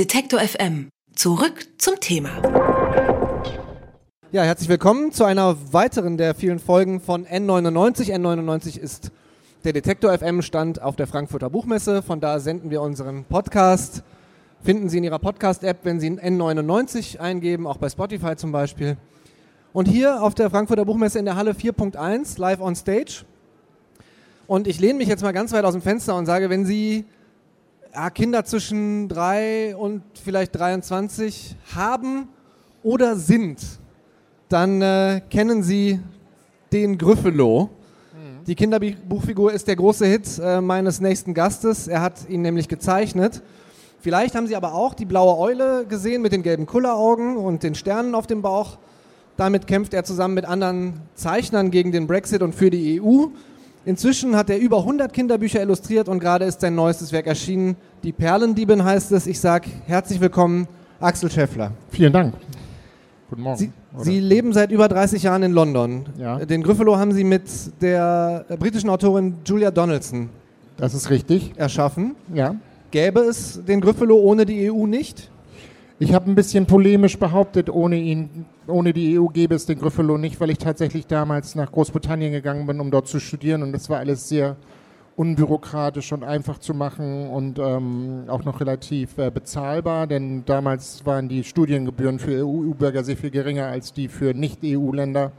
Detektor FM. Zurück zum Thema. Ja, herzlich willkommen zu einer weiteren der vielen Folgen von N99. N99 ist der Detektor FM Stand auf der Frankfurter Buchmesse. Von da senden wir unseren Podcast. Finden Sie in Ihrer Podcast-App, wenn Sie N99 eingeben, auch bei Spotify zum Beispiel. Und hier auf der Frankfurter Buchmesse in der Halle 4.1, live on stage. Und ich lehne mich jetzt mal ganz weit aus dem Fenster und sage, wenn Sie ja, Kinder zwischen drei und vielleicht 23 haben oder sind, dann äh, kennen Sie den Gryffalo. Mhm. Die Kinderbuchfigur ist der große Hit äh, meines nächsten Gastes. Er hat ihn nämlich gezeichnet. Vielleicht haben Sie aber auch die blaue Eule gesehen mit den gelben Kulleraugen und den Sternen auf dem Bauch. Damit kämpft er zusammen mit anderen Zeichnern gegen den Brexit und für die EU. Inzwischen hat er über 100 Kinderbücher illustriert und gerade ist sein neuestes Werk erschienen. Die Perlendiebin heißt es. Ich sage herzlich willkommen, Axel Scheffler. Vielen Dank. Guten Morgen. Sie, Sie, leben seit über 30 Jahren in London. Ja. Den Gryffalo haben Sie mit der britischen Autorin Julia Donaldson. Das ist richtig. Erschaffen. Ja. Gäbe es den Gryffalo ohne die EU nicht? Ich habe ein bisschen polemisch behauptet, ohne ihn, ohne die EU gäbe es den Gryffalo nicht, weil ich tatsächlich damals nach Großbritannien gegangen bin, um dort zu studieren und das war alles sehr unbürokratisch und einfach zu machen und ähm, auch noch relativ äh, bezahlbar, denn damals waren die Studiengebühren für EU-Bürger sehr viel geringer als die für Nicht-EU-Länder.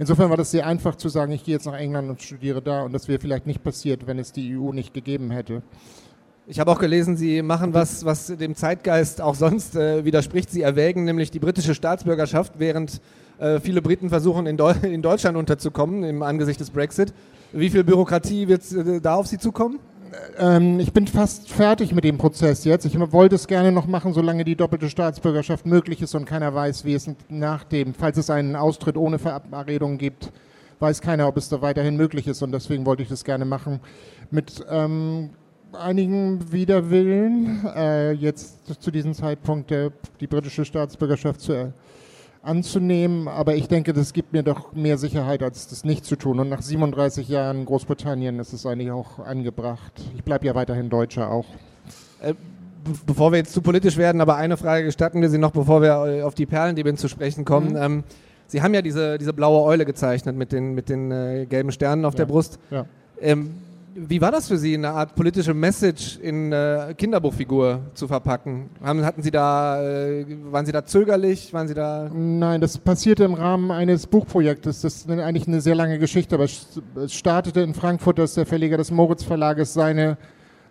Insofern war das sehr einfach zu sagen, ich gehe jetzt nach England und studiere da und das wäre vielleicht nicht passiert, wenn es die EU nicht gegeben hätte. Ich habe auch gelesen, Sie machen was, was dem Zeitgeist auch sonst äh, widerspricht. Sie erwägen nämlich die britische Staatsbürgerschaft, während äh, viele Briten versuchen, in, Deu in, Deutschland unterzukommen im Angesicht des Brexit. Wie viel Bürokratie wird äh, da auf Sie zukommen? Ähm, ich bin fast fertig mit dem Prozess jetzt. Ich wollte es gerne noch machen, solange die doppelte Staatsbürgerschaft möglich ist und keiner weiß, wie es nach dem, falls es einen Austritt ohne Verabredung gibt, weiß keiner, ob es da weiterhin möglich ist und deswegen wollte ich das gerne machen. Mit ähm, einigen Widerwillen, äh, jetzt zu diesem Zeitpunkt der, die britische Staatsbürgerschaft zu, äh, anzunehmen. Aber ich denke, das gibt mir doch mehr Sicherheit, als das nicht zu tun. Und nach 37 Jahren Großbritannien ist es eigentlich auch angebracht. Ich bleibe ja weiterhin Deutscher auch. Äh, bevor wir jetzt zu politisch werden, aber eine Frage gestatten wir Sie noch, bevor wir äh, auf die Perlendiebin zu sprechen kommen. Mhm. Ähm, Sie haben ja diese, diese blaue Eule gezeichnet mit den, mit den äh, gelben Sternen auf ja. der Brust. Ja. Ähm, wie war das für Sie, eine Art politische Message in äh, Kinderbuchfigur zu verpacken? Haben, hatten Sie da, äh, waren Sie da zögerlich? Waren Sie da? Nein, das passierte im Rahmen eines Buchprojektes. Das ist eigentlich eine sehr lange Geschichte, aber es startete in Frankfurt, dass der Verleger des Moritz Verlages seine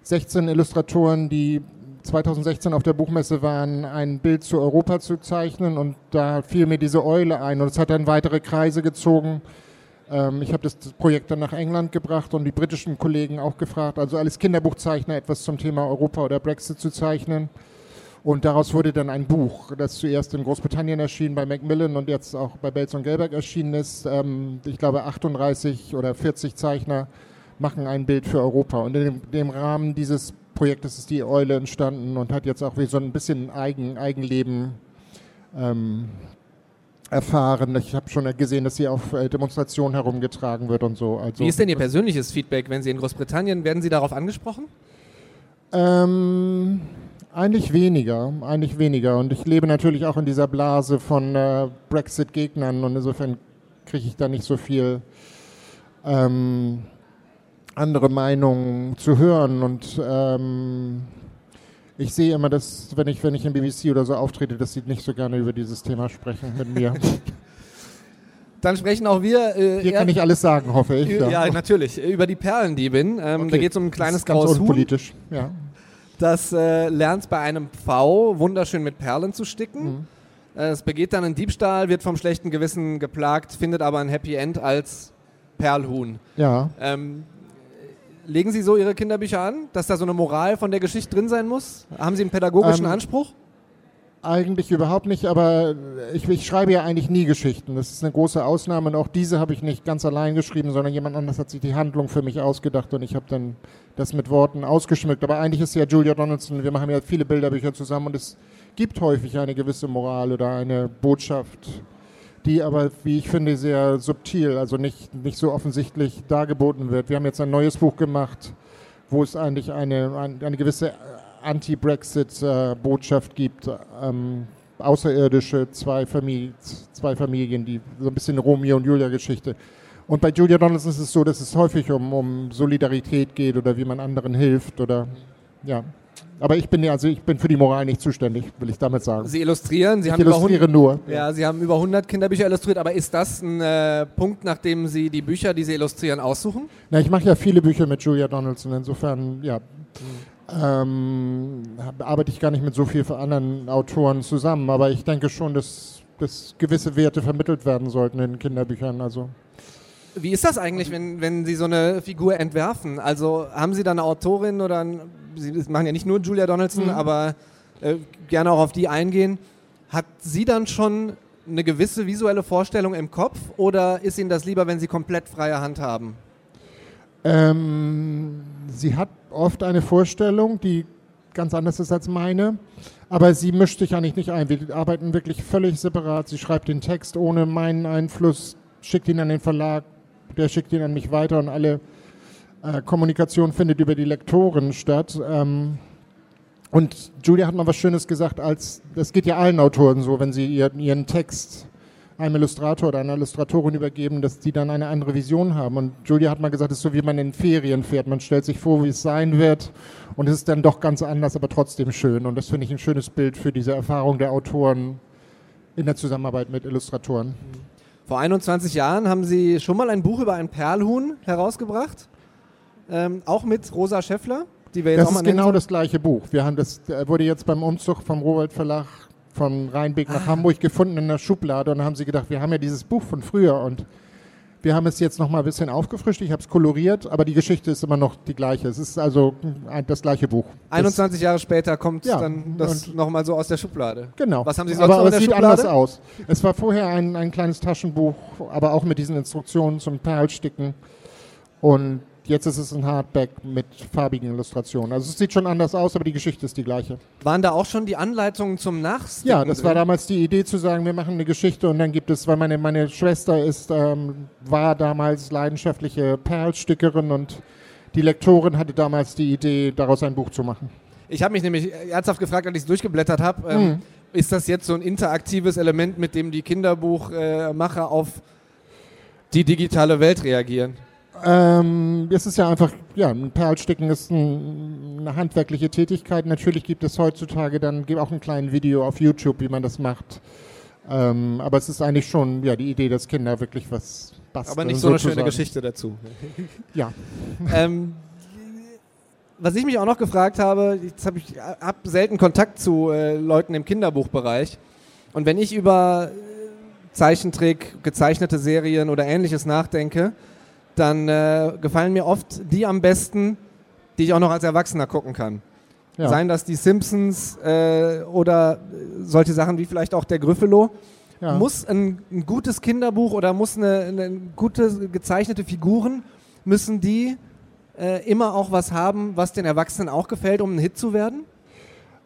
16 Illustratoren, die 2016 auf der Buchmesse waren, ein Bild zu Europa zu zeichnen und da fiel mir diese Eule ein und es hat dann weitere Kreise gezogen. Ähm, ich habe das Projekt dann nach England gebracht und die britischen Kollegen auch gefragt, also als Kinderbuchzeichner etwas zum Thema Europa oder Brexit zu zeichnen. Und daraus wurde dann ein Buch, das zuerst in Großbritannien erschien bei Macmillan und jetzt auch bei Belz und Gelberg erschienen ist. Ähm, ich glaube 38 oder 40 Zeichner machen ein Bild für Europa. Und in dem, dem Rahmen dieses Projektes ist die Eule entstanden und hat jetzt auch wie so ein bisschen Eigen, Eigenleben ähm, erfahren. Ich habe schon gesehen, dass sie auf äh, Demonstrationen herumgetragen wird und so. Also, Wie ist denn Ihr persönliches Feedback, wenn Sie in Großbritannien, werden Sie darauf angesprochen? Ähm, eigentlich weniger, eigentlich weniger. Und ich lebe natürlich auch in dieser Blase von äh, Brexit-Gegnern und insofern kriege ich da nicht so viel ähm, andere Meinungen zu hören und ähm, ich sehe immer, dass, wenn ich, wenn ich im BBC oder so auftrete, dass sie nicht so gerne über dieses Thema sprechen mit mir. Dann sprechen auch wir. Äh, Hier kann ich alles sagen, hoffe ich. Ja, ja natürlich. Über die Perlendiebin. Ähm, okay. Da geht es um ein kleines das ist graues. Huhn. Ja. Das äh, lernt bei einem Pfau wunderschön mit Perlen zu sticken. Mhm. Äh, es begeht dann einen Diebstahl, wird vom schlechten Gewissen geplagt, findet aber ein Happy End als Perlhuhn. Ja. Ähm, Legen Sie so Ihre Kinderbücher an, dass da so eine Moral von der Geschichte drin sein muss? Haben Sie einen pädagogischen ähm, Anspruch? Eigentlich überhaupt nicht, aber ich, ich, schreibe ja eigentlich nie Geschichten. Das ist eine große Ausnahme und auch diese habe ich nicht ganz allein geschrieben, sondern jemand anderes hat sich die Handlung für mich ausgedacht und ich habe dann das mit Worten ausgeschmückt. Aber eigentlich ist ja Julia Donaldson, wir machen ja viele Bilderbücher zusammen und es gibt häufig eine gewisse Moral oder eine Botschaft die aber, wie ich finde, sehr subtil, also nicht, nicht so offensichtlich dargeboten wird. Wir haben jetzt ein neues Buch gemacht, wo es eigentlich eine, eine gewisse Anti-Brexit-Botschaft gibt. Ähm, Außerirdische, zwei, Familie, zwei Familien, die so ein bisschen Romeo und Julia-Geschichte. Und bei Julia Donaldson ist es so, dass es häufig um, um Solidarität geht oder wie man anderen hilft oder ja. Aber ich bin also ich bin für die Moral nicht zuständig, will ich damit sagen. Sie illustrieren, Sie ich haben illustriere über 100, nur. Ja, Sie haben über 100 Kinderbücher illustriert, aber ist das ein äh, Punkt, nachdem Sie die Bücher, die Sie illustrieren, aussuchen? Na, ich mache ja viele Bücher mit Julia Donaldson, insofern ja. Ähm, arbeite ich gar nicht mit so vielen anderen Autoren zusammen, aber ich denke schon, dass, dass gewisse Werte vermittelt werden sollten in Kinderbüchern. Also Wie ist das eigentlich, wenn, wenn Sie so eine Figur entwerfen? Also haben Sie da eine Autorin oder ein, Sie machen ja nicht nur Julia Donaldson, Mhm. aber äh, gerne auch auf die eingehen. Hat sie dann schon eine gewisse visuelle Vorstellung im Kopf oder ist Ihnen das lieber, wenn Sie komplett freie Hand haben? Ähm, sie hat oft eine Vorstellung, die ganz anders ist als meine, aber sie mischt sich eigentlich nicht ein. Wir arbeiten wirklich völlig separat. Sie schreibt den Text ohne meinen Einfluss, schickt ihn an den Verlag, der schickt ihn an mich weiter und alle äh, Kommunikation findet über die Lektoren statt. Ähm, und Julia hat mal was Schönes gesagt, als das geht ja allen Autoren so, wenn sie ihren, ihren Text einem Illustrator oder einer Illustratorin übergeben, dass die dann eine andere Vision haben. Und Julia hat mal gesagt, es ist so wie man in Ferien fährt. Man stellt sich vor, wie es sein wird und es ist dann doch ganz anders, aber trotzdem schön. Und das finde ich ein schönes Bild für diese Erfahrung der Autoren in der Zusammenarbeit mit Illustratoren. Vor 21 Jahren haben Sie schon mal ein Buch über ein Perlhuhn herausgebracht, ähm, auch mit Rosa Schäffler, die wir jetzt Das auch mal ist genau das gleiche Buch. Wir haben das äh, wurde jetzt beim Umzug vom Rowold Verlag von Rheinbeck nach Hamburg gefunden in der Schublade und dann haben sie gedacht, wir haben ja dieses Buch von früher und wir haben es jetzt noch mal ein bisschen aufgefrischt. Ich habe es koloriert, aber die Geschichte ist immer noch die gleiche. Es ist also ein- das gleiche Buch. Das, 21 Jahre später kommt Ja, dann das und- nochmal so aus der Schublade. Genau. Was haben Sie sonst aber noch in es der sieht Schublade? anders aus. Es war vorher ein, ein kleines Taschenbuch, aber auch mit diesen Instruktionen zum Perlsticken. Und jetzt ist es ein Hardback mit farbigen Illustrationen. Also es sieht schon anders aus, aber die Geschichte ist die gleiche. Waren da auch schon die Anleitungen zum Nachsticken Ja, das war damals die Idee zu sagen, wir machen eine Geschichte und dann gibt es, weil meine, meine Schwester ist, ähm, war damals leidenschaftliche Perlstickerin und die Lektorin hatte damals die Idee, daraus ein Buch zu machen. Ich habe mich nämlich ernsthaft gefragt, als ich es durchgeblättert habe, ähm, Mhm. ist das jetzt so ein interaktives Element, mit dem die Kinderbuchmacher auf die digitale Welt reagieren? Ähm, es ist ja einfach, ja, ein Perlsticken ist ein, eine handwerkliche Tätigkeit. Natürlich gibt es heutzutage dann auch ein kleines Video auf YouTube, wie man das macht. Ähm, aber es ist eigentlich schon ja, die Idee, dass Kinder wirklich was basteln. Aber nicht so eine schöne sozusagen. Geschichte dazu. Ja. ähm, was ich mich auch noch gefragt habe, jetzt habe ich hab selten Kontakt zu äh, Leuten im Kinderbuchbereich. Und wenn ich über äh, Zeichentrick, gezeichnete Serien oder ähnliches nachdenke, dann äh, gefallen mir oft die am besten, die ich auch noch als Erwachsener gucken kann. ja. Seien das die Simpsons äh, oder solche Sachen wie vielleicht auch der Gryffalo. ja. Muss ein, ein gutes Kinderbuch oder muss eine, eine gute gezeichnete Figuren, müssen die äh, immer auch was haben, was den Erwachsenen auch gefällt, um ein Hit zu werden?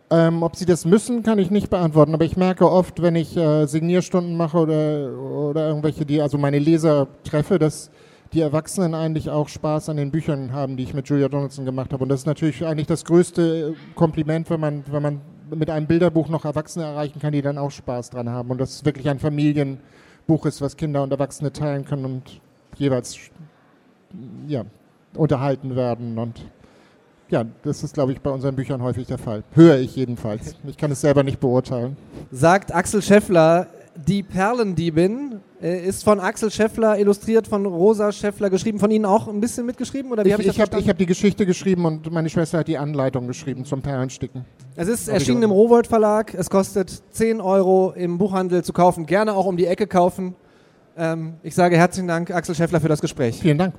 Ähm, ob sie das müssen, kann ich nicht beantworten. Aber ich merke oft, wenn ich äh, Signierstunden mache oder, oder irgendwelche, die, also meine Leser treffe, dass die Erwachsenen eigentlich auch Spaß an den Büchern haben, die ich mit Julia Donaldson gemacht habe. Und das ist natürlich eigentlich das größte Kompliment, wenn man, wenn man mit einem Bilderbuch noch Erwachsene erreichen kann, die dann auch Spaß dran haben. Und das ist wirklich ein Familienbuch ist, was Kinder und Erwachsene teilen können und jeweils ja, unterhalten werden. Und ja, das ist, glaube ich, bei unseren Büchern häufig der Fall. Höre ich jedenfalls. Ich kann es selber nicht beurteilen. Sagt Axel Scheffler, die Perlendiebin äh, ist von Axel Scheffler illustriert, von Rosa Scheffler geschrieben, von Ihnen auch ein bisschen mitgeschrieben? Oder wie Ich, hab ich, ich habe hab die Geschichte geschrieben und meine Schwester hat die Anleitung geschrieben zum Perlensticken. Es ist erschienen im. Rowold Verlag. Es kostet 10 Euro im Buchhandel zu kaufen. Gerne auch um die Ecke kaufen. Ähm, ich sage herzlichen Dank, Axel Scheffler, für das Gespräch. Vielen Dank.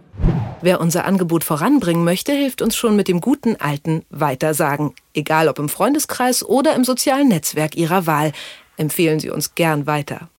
Wer unser Angebot voranbringen möchte, hilft uns schon mit dem guten alten Weitersagen. Egal ob im Freundeskreis oder im sozialen Netzwerk Ihrer Wahl. Empfehlen Sie uns gern weiter.